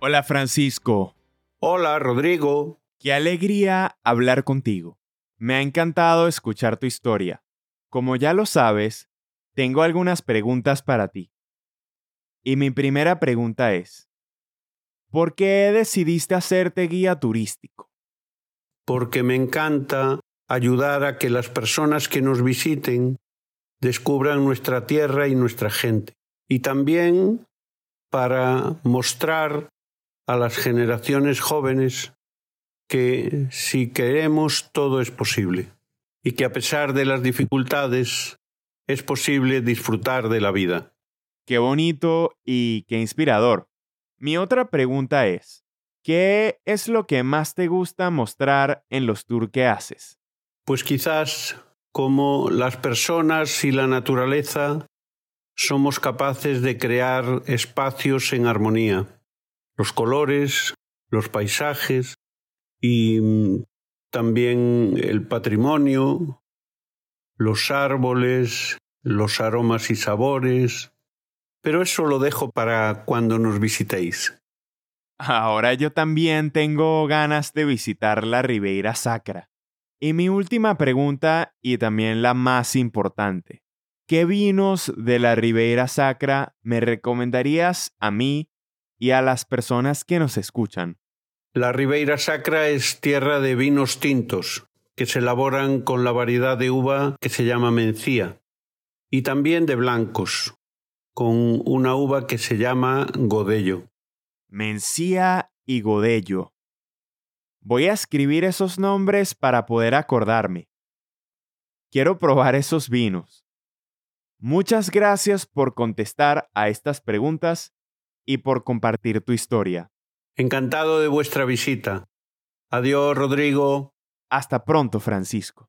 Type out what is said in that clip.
Hola Francisco. Hola Rodrigo. Qué alegría hablar contigo. Me ha encantado escuchar tu historia. Como ya lo sabes, tengo algunas preguntas para ti. Y mi primera pregunta es, ¿por qué decidiste hacerte guía turístico? Porque me encanta ayudar a que las personas que nos visiten descubran nuestra tierra y nuestra gente. Y también para mostrar a las generaciones jóvenes que si queremos todo es posible y que a pesar de las dificultades es posible disfrutar de la vida. Qué bonito y qué inspirador. Mi otra pregunta es, ¿qué es lo que más te gusta mostrar en los tours que haces? Pues quizás como las personas y la naturaleza somos capaces de crear espacios en armonía. Los colores, los paisajes y mm, también el patrimonio, los árboles, los aromas y sabores. Pero eso lo dejo para cuando nos visitéis. Ahora yo también tengo ganas de visitar la Ribeira Sacra. Y mi última pregunta, y también la más importante. ¿Qué vinos de la Ribeira Sacra me recomendarías a mí y a las personas que nos escuchan? La Ribeira Sacra es tierra de vinos tintos, que se elaboran con la variedad de uva que se llama mencía, y también de blancos, con una uva que se llama godello. Mencía y godello. Voy a escribir esos nombres para poder acordarme. Quiero probar esos vinos. Muchas gracias por contestar a estas preguntas y por compartir tu historia. Encantado de vuestra visita. Adiós, Rodrigo. Hasta pronto, Francisco.